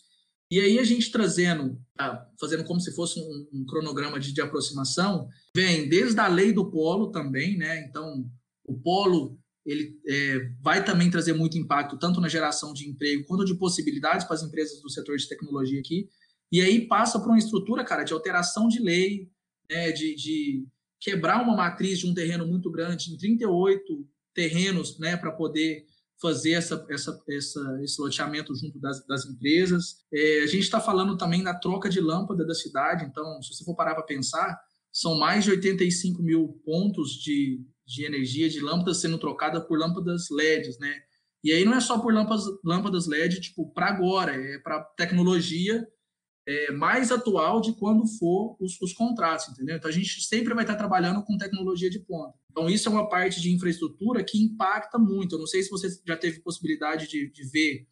E aí a gente trazendo, tá, fazendo como se fosse um, um cronograma de, de, aproximação, vem desde a lei do polo também, né? Então, o polo ele é, vai também trazer muito impacto tanto na geração de emprego quanto de possibilidades para as empresas do setor de tecnologia aqui. E aí passa por uma estrutura, cara, de alteração de lei, né, de, de quebrar uma matriz de um terreno muito grande em 38 terrenos, né, para poder fazer essa, essa, essa, esse loteamento junto das, das empresas. É, a gente está falando também da troca de lâmpada da cidade, então, se você for parar para pensar, são mais de 85 mil pontos de, de energia de lâmpadas sendo trocadas por lâmpadas LEDs, né? E aí não é só por lâmpadas, lâmpadas LED, tipo, para agora, é para tecnologia é, mais atual de quando for os, os, contratos, entendeu? Então a gente sempre vai estar trabalhando com tecnologia de ponta. Então isso é uma parte de infraestrutura que impacta muito. Eu não sei se você já teve possibilidade de, de ver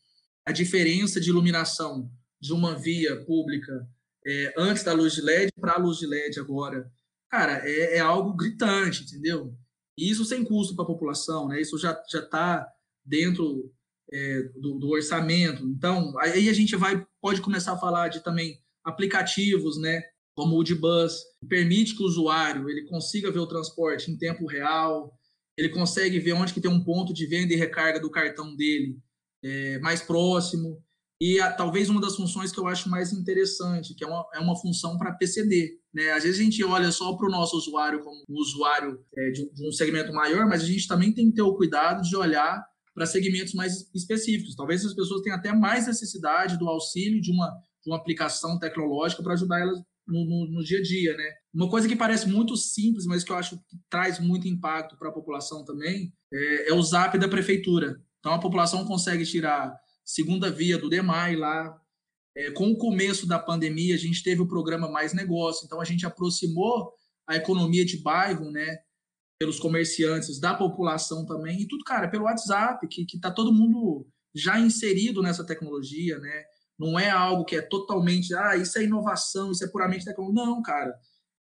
a diferença de iluminação de uma via pública é, antes da luz de LED para a luz de LED agora. Cara, é, é algo gritante, entendeu? E isso sem custo para a população, né? Isso já já está dentro é, do, do, orçamento. Então, aí a gente vai pode começar a falar de também aplicativos, né, como o Udbus, que permite que o usuário ele consiga ver o transporte em tempo real, ele consegue ver onde que tem um ponto de venda e recarga do cartão dele é, mais próximo. E a, talvez uma das funções que eu acho mais interessante, que é uma, é uma função para PCD. Né? Às vezes a gente olha só para o nosso usuário como um usuário é, de, de um segmento maior, mas a gente também tem que ter o cuidado de olhar para segmentos mais específicos. Talvez as pessoas tenham até mais necessidade do auxílio de uma, de uma aplicação tecnológica para ajudar elas no, no, no, dia a dia, né? Uma coisa que parece muito simples, mas que eu acho que traz muito impacto para a população também, é, é, o Zap da prefeitura. Então a população consegue tirar segunda via do DEMAI lá, É, com o começo da pandemia, a gente teve o programa Mais Negócio, então a gente aproximou a economia de bairro, né, pelos comerciantes, da população também, e tudo, cara, pelo WhatsApp, que, que tá todo mundo já inserido nessa tecnologia, né? Não é algo que é totalmente, ah, isso é inovação, isso é puramente tecnologia. Não, cara.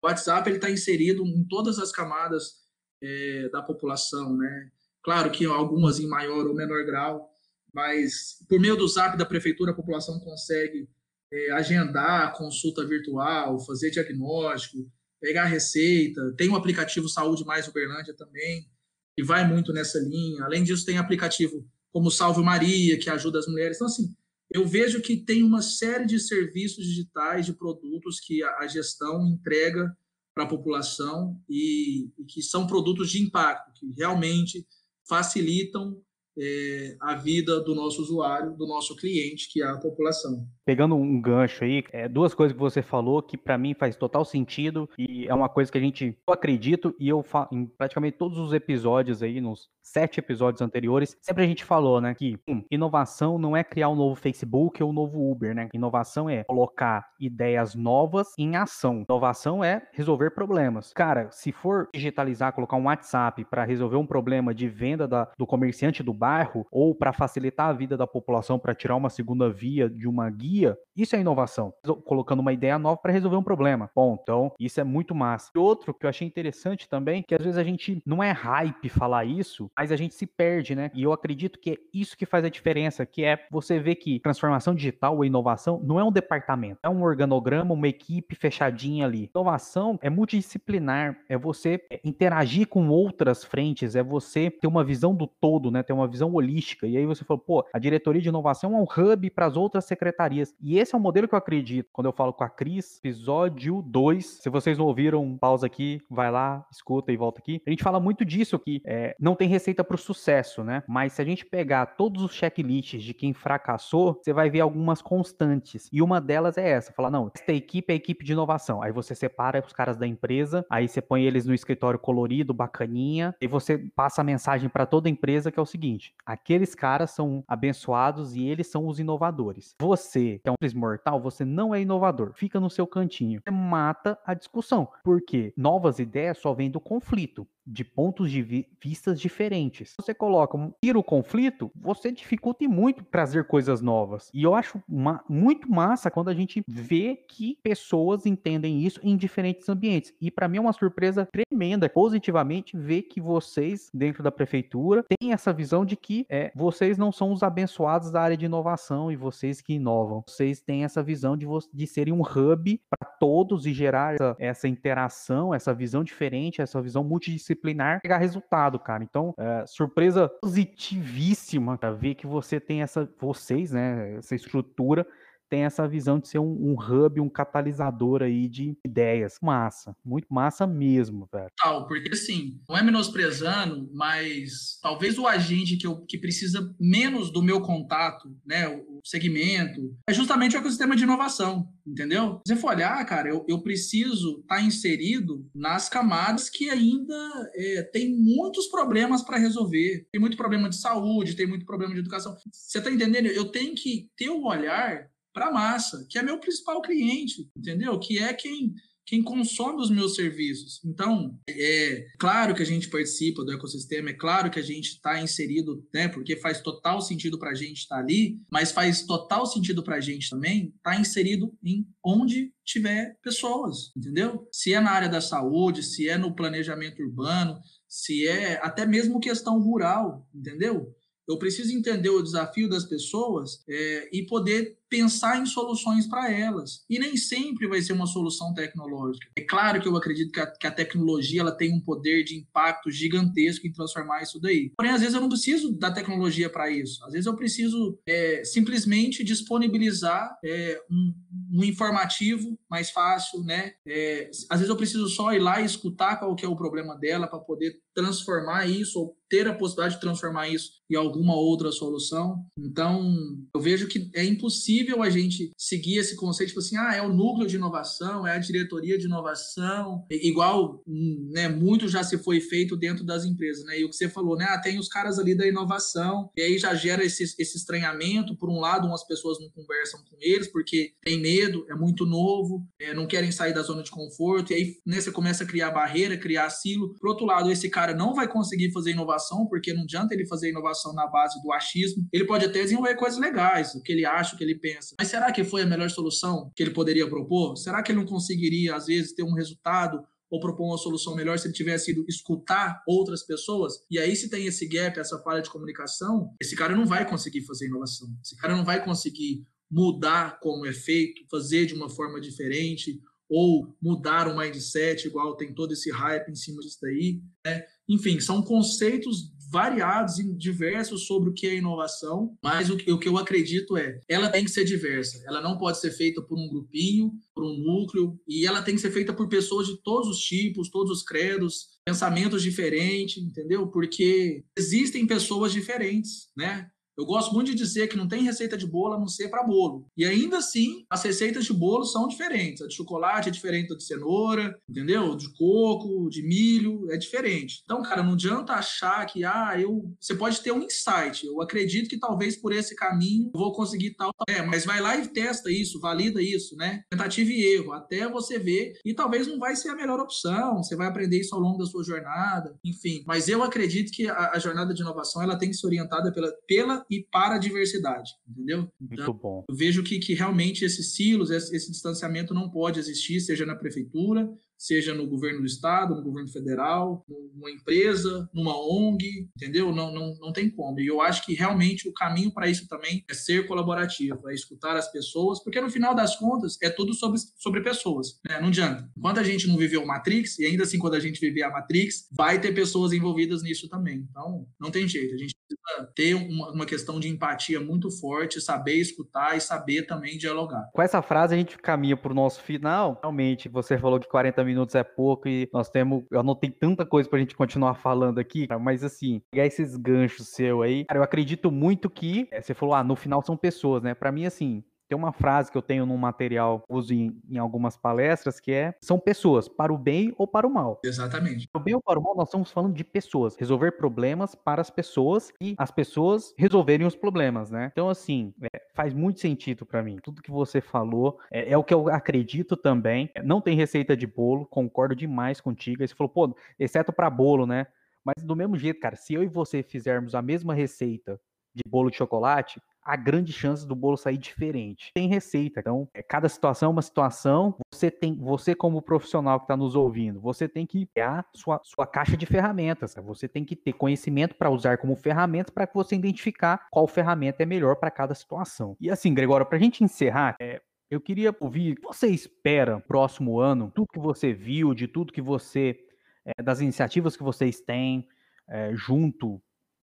O WhatsApp ele está inserido em todas as camadas é, da população, né? Claro que algumas em maior ou menor grau, mas por meio do Zap da prefeitura a população consegue é, agendar consulta virtual, fazer diagnóstico, pegar receita. Tem o aplicativo Saúde Mais Uberlândia também, que vai muito nessa linha. Além disso, tem aplicativo como Salve Maria, que ajuda as mulheres. Então, assim, eu vejo que tem uma série de serviços digitais, de produtos que a, gestão entrega para a população e, e, que são produtos de impacto, que realmente facilitam é, a vida do nosso usuário, do nosso cliente, que é a população. Pegando um gancho aí, é, duas coisas que você falou que para mim faz total sentido e é uma coisa que a gente, eu acredito e eu falo em praticamente todos os episódios aí, nos sete episódios anteriores, sempre a gente falou, né, que um, inovação não é criar um novo Facebook ou um novo Uber, né? Inovação é colocar ideias novas em ação. Inovação é resolver problemas. Cara, se for digitalizar, colocar um WhatsApp para resolver um problema de venda da, do comerciante do bairro ou para facilitar a vida da população para tirar uma segunda via de uma guia, isso é inovação. Colocando uma ideia nova para resolver um problema. Bom, então isso é muito massa. E outro que eu achei interessante também, que às vezes a gente não é hype falar isso, mas a gente se perde, né? E eu acredito que é isso que faz a diferença, que é você ver que transformação digital ou inovação não é um departamento, é um organograma, uma equipe fechadinha ali. Inovação é multidisciplinar, é você é, interagir com outras frentes, é você ter uma visão do todo, né? Ter uma visão holística. E aí você falou, pô, a diretoria de inovação é um hub para as outras secretarias. E esse é o modelo que eu acredito. Quando eu falo com a Cris, episódio 2. Se vocês não ouviram, pausa aqui, vai lá, escuta e volta aqui. A gente fala muito disso que é, não tem receita para o sucesso, né? Mas se a gente pegar todos os checklists de quem fracassou, você vai ver algumas constantes. E uma delas é essa: falar, não, esta equipe é a equipe de inovação. Aí você separa os caras da empresa, aí você põe eles no escritório colorido, bacaninha, e você passa a mensagem para toda a empresa que é o seguinte seguinte: aqueles caras são abençoados e eles são os inovadores. Você, que é um simples mortal, você não é inovador. Fica no seu cantinho. Você mata a discussão. Porque novas ideias só vêm do conflito de pontos de vi vistas diferentes. Você coloca, tira o conflito, você dificulta muito trazer coisas novas. E eu acho uma, muito massa quando a gente vê que pessoas entendem isso em diferentes ambientes. E para mim é uma surpresa tremenda, positivamente, ver que vocês, dentro da prefeitura, têm essa visão de que é, vocês não são os abençoados da área de inovação e vocês que inovam. Vocês têm essa visão de, de serem um hub para todos e gerar essa, essa interação, essa visão diferente, essa visão multidisciplinar disciplinar pegar resultado, cara. Então, é, surpresa positivíssima, cara, ver que você tem essa, vocês, né, essa estrutura tem essa visão de ser um, um, hub, um catalisador aí de ideias. Massa, muito massa mesmo, velho. Tal, porque assim, não é menosprezando, mas talvez o agente que, eu, que precisa menos do meu contato, né, o segmento, é justamente o ecossistema de inovação, entendeu? Se você for olhar, cara, eu, eu preciso estar tá inserido nas camadas que ainda é, tem muitos problemas para resolver. Tem muito problema de saúde, tem muito problema de educação. Você está entendendo? Eu tenho que ter o um olhar para a massa, que é meu principal cliente, entendeu? Que é quem quem consome os meus serviços. Então, é claro que a gente participa do ecossistema, é claro que a gente está inserido, né? Porque faz total sentido para a gente estar tá ali, mas faz total sentido para a gente também estar tá inserido em onde tiver pessoas, entendeu? Se é na área da saúde, se é no planejamento urbano, se é até mesmo questão rural, entendeu? Eu preciso entender o desafio das pessoas é, e poder pensar em soluções para elas. E nem sempre vai ser uma solução tecnológica. É claro que eu acredito que a, que a, tecnologia ela tem um poder de impacto gigantesco em transformar isso daí. Porém, às vezes eu não preciso da tecnologia para isso. Às vezes eu preciso é, simplesmente disponibilizar é, um, um, informativo mais fácil, né? É, às vezes eu preciso só ir lá e escutar qual que é o problema dela para poder transformar isso ou ter a possibilidade de transformar isso em alguma outra solução. Então, eu vejo que é impossível possível a gente seguir esse conceito, tipo assim, ah, é o núcleo de inovação, é a diretoria de inovação, igual né, muito já se foi feito dentro das empresas, né? E o que você falou, né? Ah, tem os caras ali da inovação, e aí já gera esse, esse estranhamento. Por um lado, umas pessoas não conversam com eles porque tem medo, é muito novo, é, não querem sair da zona de conforto, e aí né, você começa a criar barreira, criar silo. Por outro lado, esse cara não vai conseguir fazer inovação, porque não adianta ele fazer inovação na base do achismo. Ele pode até desenvolver coisas legais, o que ele acha, o que ele pensa. Mas será que foi a melhor solução que ele poderia propor? Será que ele não conseguiria, às vezes, ter um resultado ou propor uma solução melhor se ele tivesse ido escutar outras pessoas. E aí, se tem esse gap, essa falha de comunicação, esse cara não vai conseguir fazer inovação. Esse cara não vai conseguir mudar como é feito, fazer de uma forma diferente, ou mudar o mindset, igual tem todo esse hype em cima disso daí. Né? Enfim, são conceitos variados e diversos sobre o que é inovação, mas o que, o que eu acredito é, ela tem que ser diversa, ela não pode ser feita por um grupinho, por um núcleo, e ela tem que ser feita por pessoas de todos os tipos, todos os credos, pensamentos diferentes, entendeu? Porque existem pessoas diferentes, né? Eu gosto muito de dizer que não tem receita de bolo a não ser para bolo. E ainda assim, as receitas de bolo são diferentes. A de chocolate é diferente da de cenoura, entendeu? De coco, de milho, é diferente. Então, cara, não adianta achar que, ah, eu. Você pode ter um insight. Eu acredito que talvez por esse caminho eu vou conseguir tal. É, mas vai lá e testa isso, valida isso, né? Tentativa e erro, até você ver. E talvez não vai ser a melhor opção. Você vai aprender isso ao longo da sua jornada, enfim. Mas eu acredito que a, a jornada de inovação ela tem que ser orientada pela, pela e para a diversidade, entendeu? Então, Muito bom. Eu vejo que, que realmente esses silos, esse, esse distanciamento não pode existir, seja na prefeitura, seja no governo do estado, no governo federal, numa empresa, numa ONG, entendeu? Não, não, não tem como. E eu acho que realmente o caminho para isso também é ser colaborativo, é escutar as pessoas, porque no final das contas é tudo sobre, sobre pessoas, né? Não adianta. Enquanto a gente não viveu Matrix, e ainda assim quando a gente viver a Matrix, vai ter pessoas envolvidas nisso também. Então, não tem jeito. A gente precisa ter uma, uma questão de empatia muito forte, saber escutar e saber também dialogar. Com essa frase a gente caminha para o nosso final. Realmente, você falou que 40 minutos é pouco e nós temos. Eu não tenho tanta coisa pra gente continuar falando aqui, mas assim, pegar esses ganchos seu aí, cara, eu acredito muito que. É, você falou, ah, no final são pessoas, né? Pra mim, assim, tem uma frase que eu tenho num material, uso em, em, algumas palestras, que é: são pessoas, para o bem ou para o mal. Exatamente. Para o bem ou para o mal, nós estamos falando de pessoas. Resolver problemas para as pessoas e as pessoas resolverem os problemas, né? Então, assim, é, faz muito sentido para mim. Tudo que você falou é, é, o que eu acredito também. Não tem receita de bolo, concordo demais contigo. Aí você falou, pô, exceto para bolo, né? Mas do mesmo jeito, cara, se eu e você fizermos a mesma receita de bolo de chocolate, há grande chance do bolo sair diferente. Tem receita, então é, cada situação é uma situação. Você tem, você como profissional que está nos ouvindo, você tem que criar sua, sua caixa de ferramentas. Você tem que ter conhecimento para usar como ferramenta para que você identificar qual ferramenta é melhor para cada situação. E assim, Gregório, para a gente encerrar, é, eu queria ouvir você espera próximo ano, tudo que você viu, de tudo que você, é, das iniciativas que vocês têm é, junto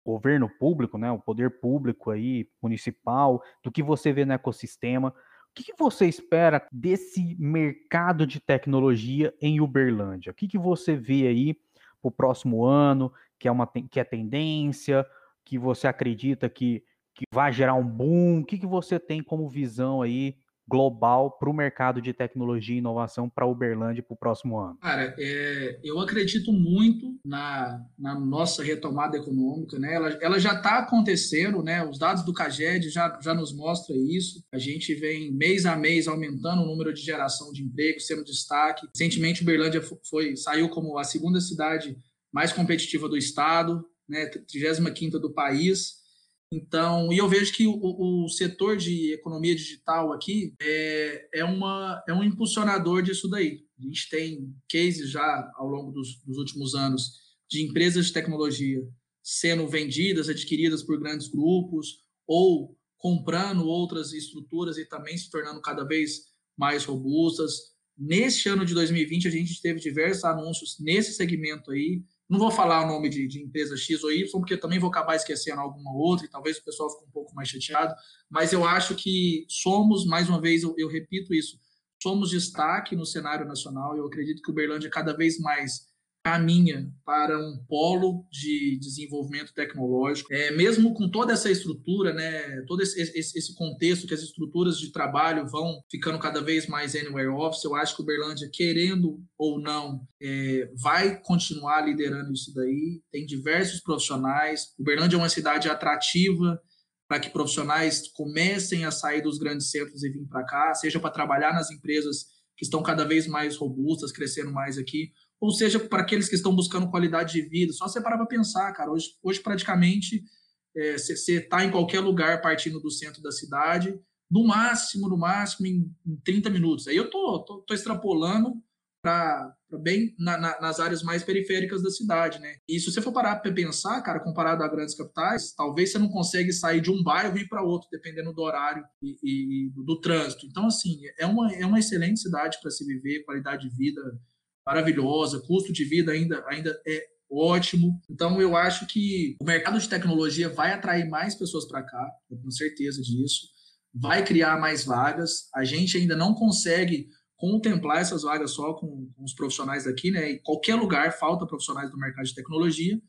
governo público, né, o poder público aí, municipal, do que você vê no ecossistema. O que, que você espera desse mercado de tecnologia em Uberlândia? O que, que você vê aí para o próximo ano, que é uma que é tendência, que você acredita que, que vai gerar um boom? O que, que você tem como visão aí global para o mercado de tecnologia e inovação para Uberlândia para o próximo ano? Cara, é, eu acredito muito na, na, nossa retomada econômica, né? Ela, ela já está acontecendo, né? Os dados do CAGED já, já nos mostram isso. A gente vem mês a mês aumentando o número de geração de emprego, sendo destaque. Recentemente, Uberlândia foi, saiu como a segunda cidade mais competitiva do estado, né? 35 do país. Então, e eu vejo que o, o, setor de economia digital aqui é, é, uma, é um impulsionador disso daí. A gente tem cases já ao longo dos, dos últimos anos de empresas de tecnologia sendo vendidas, adquiridas por grandes grupos ou comprando outras estruturas e também se tornando cada vez mais robustas. Neste ano de 2020, a gente teve diversos anúncios nesse segmento aí, não vou falar o nome de, de, empresa X ou Y, porque também vou acabar esquecendo alguma outra e talvez o pessoal fique um pouco mais chateado. Mas eu acho que somos, mais uma vez, eu, eu repito isso, somos destaque no cenário nacional. Eu acredito que o Uberlândia cada vez mais caminha para um polo de desenvolvimento tecnológico, é, mesmo com toda essa estrutura, né, todo esse, esse, esse, contexto que as estruturas de trabalho vão ficando cada vez mais anywhere office, eu acho que o Berlândia, querendo ou não, é, vai continuar liderando isso daí. Tem diversos profissionais. O Berlândia é uma cidade atrativa para que profissionais comecem a sair dos grandes centros e vir para cá, seja para trabalhar nas empresas que estão cada vez mais robustas, crescendo mais aqui, ou seja, para aqueles que estão buscando qualidade de vida. Só você parar para pensar, cara, hoje, hoje praticamente você é, está em qualquer lugar partindo do centro da cidade, no máximo, no máximo, em, em 30 minutos. Aí eu tô, tô, tô extrapolando para bem na, na, nas áreas mais periféricas da cidade, né? E se você for parar para pensar, cara, comparado a grandes capitais, talvez você não consegue sair de um bairro e ir para outro, dependendo do horário e, e do, do, trânsito. Então, assim, é uma, é uma excelente cidade para se viver, qualidade de vida maravilhosa, custo de vida ainda, ainda é ótimo. Então, eu acho que o mercado de tecnologia vai atrair mais pessoas para cá, eu tenho certeza disso. Vai criar mais vagas. A gente ainda não consegue contemplar essas vagas só com, com os profissionais daqui, né? Em qualquer lugar falta profissionais do mercado de tecnologia,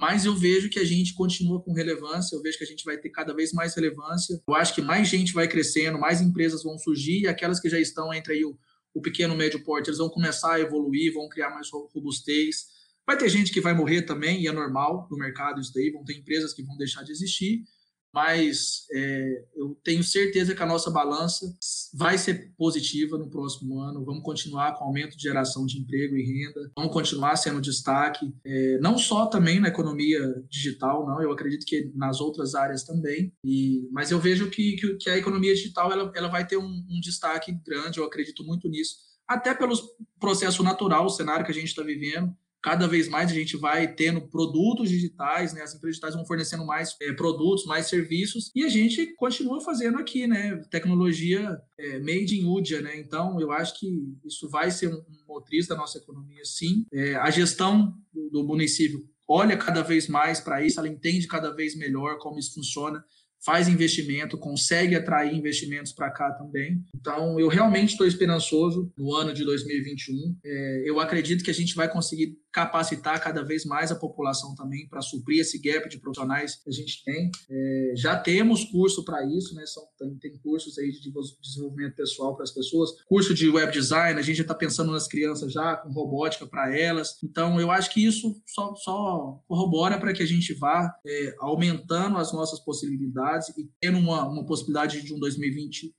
mas eu vejo que a gente continua com relevância, eu vejo que a gente vai ter cada vez mais relevância. Eu acho que mais gente vai crescendo, mais empresas vão surgir, e aquelas que já estão entre aí o o pequeno médio porte, eles vão começar a evoluir, vão criar mais robustez. Vai ter gente que vai morrer também, e é normal no mercado isso daí, vão ter empresas que vão deixar de existir, mas é, eu tenho certeza que a nossa balança vai ser positiva no próximo ano. Vamos continuar com aumento de geração de emprego e renda, vamos continuar sendo destaque, é, não só também na economia digital, não, eu acredito que nas outras áreas também, e, mas eu vejo que, que, que a economia digital ela, ela vai ter um, um destaque grande, eu acredito muito nisso, até pelo processo natural, o cenário que a gente está vivendo cada vez mais a gente vai tendo produtos digitais, né? As empresas digitais vão fornecendo mais é, produtos, mais serviços, e a gente continua fazendo aqui, né? Tecnologia é, made in Udia, né? Então, eu acho que isso vai ser um, um motriz da nossa economia, sim. É, a gestão do, do município olha cada vez mais para isso, ela entende cada vez melhor como isso funciona faz investimento, consegue atrair investimentos para cá também. Então, eu realmente estou esperançoso no ano de 2021. É, eu acredito que a gente vai conseguir capacitar cada vez mais a população também para suprir esse gap de profissionais que a gente tem. É, já temos curso para isso, né? São, tem, tem, cursos aí de desenvolvimento pessoal para as pessoas, curso de web design, a gente já está pensando nas crianças já com robótica para elas. Então, eu acho que isso só, só corrobora para que a gente vá é, aumentando as nossas possibilidades e tendo uma, uma possibilidade de um 2021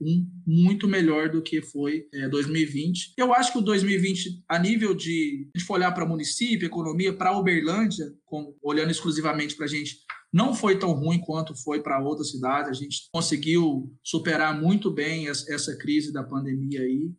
muito melhor do que foi é, 2020. Eu acho que o 2020, a nível de, for olhar para município, município, economia, para Uberlândia, com, olhando exclusivamente para a gente, não foi tão ruim quanto foi para outras cidades. A gente conseguiu superar muito bem essa crise da pandemia aí,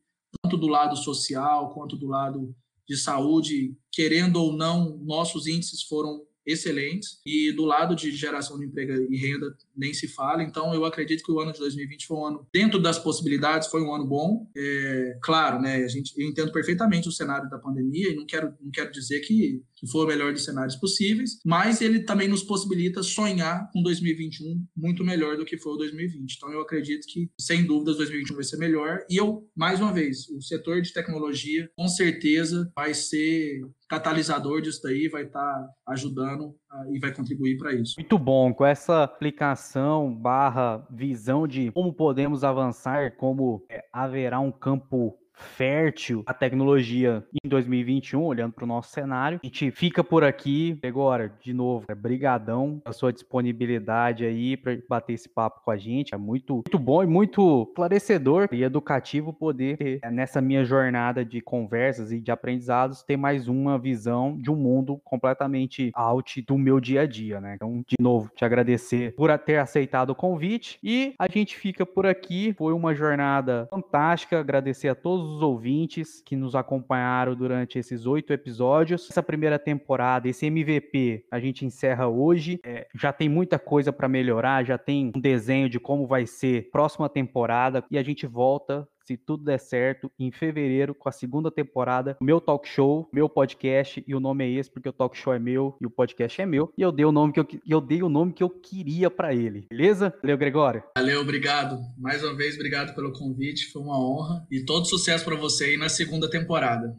tanto do lado social quanto do lado de saúde. Querendo ou não, nossos índices foram excelentes e do lado de geração de emprego e renda nem se fala. Então, eu acredito que o ano de 2020 foi um ano, dentro das possibilidades, foi um ano bom. É, claro, né, a gente, eu entendo perfeitamente o cenário da pandemia e não quero, não quero dizer que, que foi o melhor dos cenários possíveis, mas ele também nos possibilita sonhar com 2021 muito melhor do que foi o 2020. Então, eu acredito que, sem dúvidas, 2021 vai ser melhor. E eu, mais uma vez, o setor de tecnologia, com certeza, vai ser catalisador disso daí, vai estar tá ajudando uh, e vai contribuir para isso. Muito bom, com essa aplicação barra visão de como podemos avançar, como é, haverá um campo fértil a tecnologia em 2021, olhando para o nosso cenário. A gente fica por aqui. Agora, de novo, é brigadão a sua disponibilidade aí para bater esse papo com a gente. É muito, muito bom e muito esclarecedor e educativo poder ter, é, nessa minha jornada de conversas e de aprendizados ter mais uma visão de um mundo completamente out do meu dia a dia, né? Então, de novo, te agradecer por ter aceitado o convite e a gente fica por aqui. Foi uma jornada fantástica. Agradecer a todos todos os ouvintes que nos acompanharam durante esses oito episódios. Essa primeira temporada, esse MVP, a gente encerra hoje. É, já tem muita coisa para melhorar, já tem um desenho de como vai ser próxima temporada e a gente volta se tudo der certo, em fevereiro, com a segunda temporada, meu talk show, meu podcast, e o nome é esse, porque o talk show é meu e o podcast é meu, e eu dei o nome que eu, eu dei o nome que eu queria para ele. Beleza? Valeu, Gregório. Valeu, obrigado. Mais uma vez, obrigado pelo convite, foi uma honra. E todo sucesso para você aí na segunda temporada.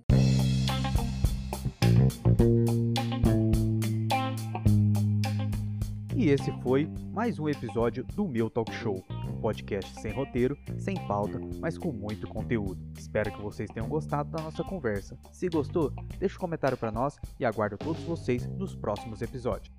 E esse foi mais um episódio do meu talk show um podcast sem roteiro, sem pauta, mas com muito conteúdo. Espero que vocês tenham gostado da nossa conversa. Se gostou, deixa um comentário para nós e aguardo todos vocês nos próximos episódios.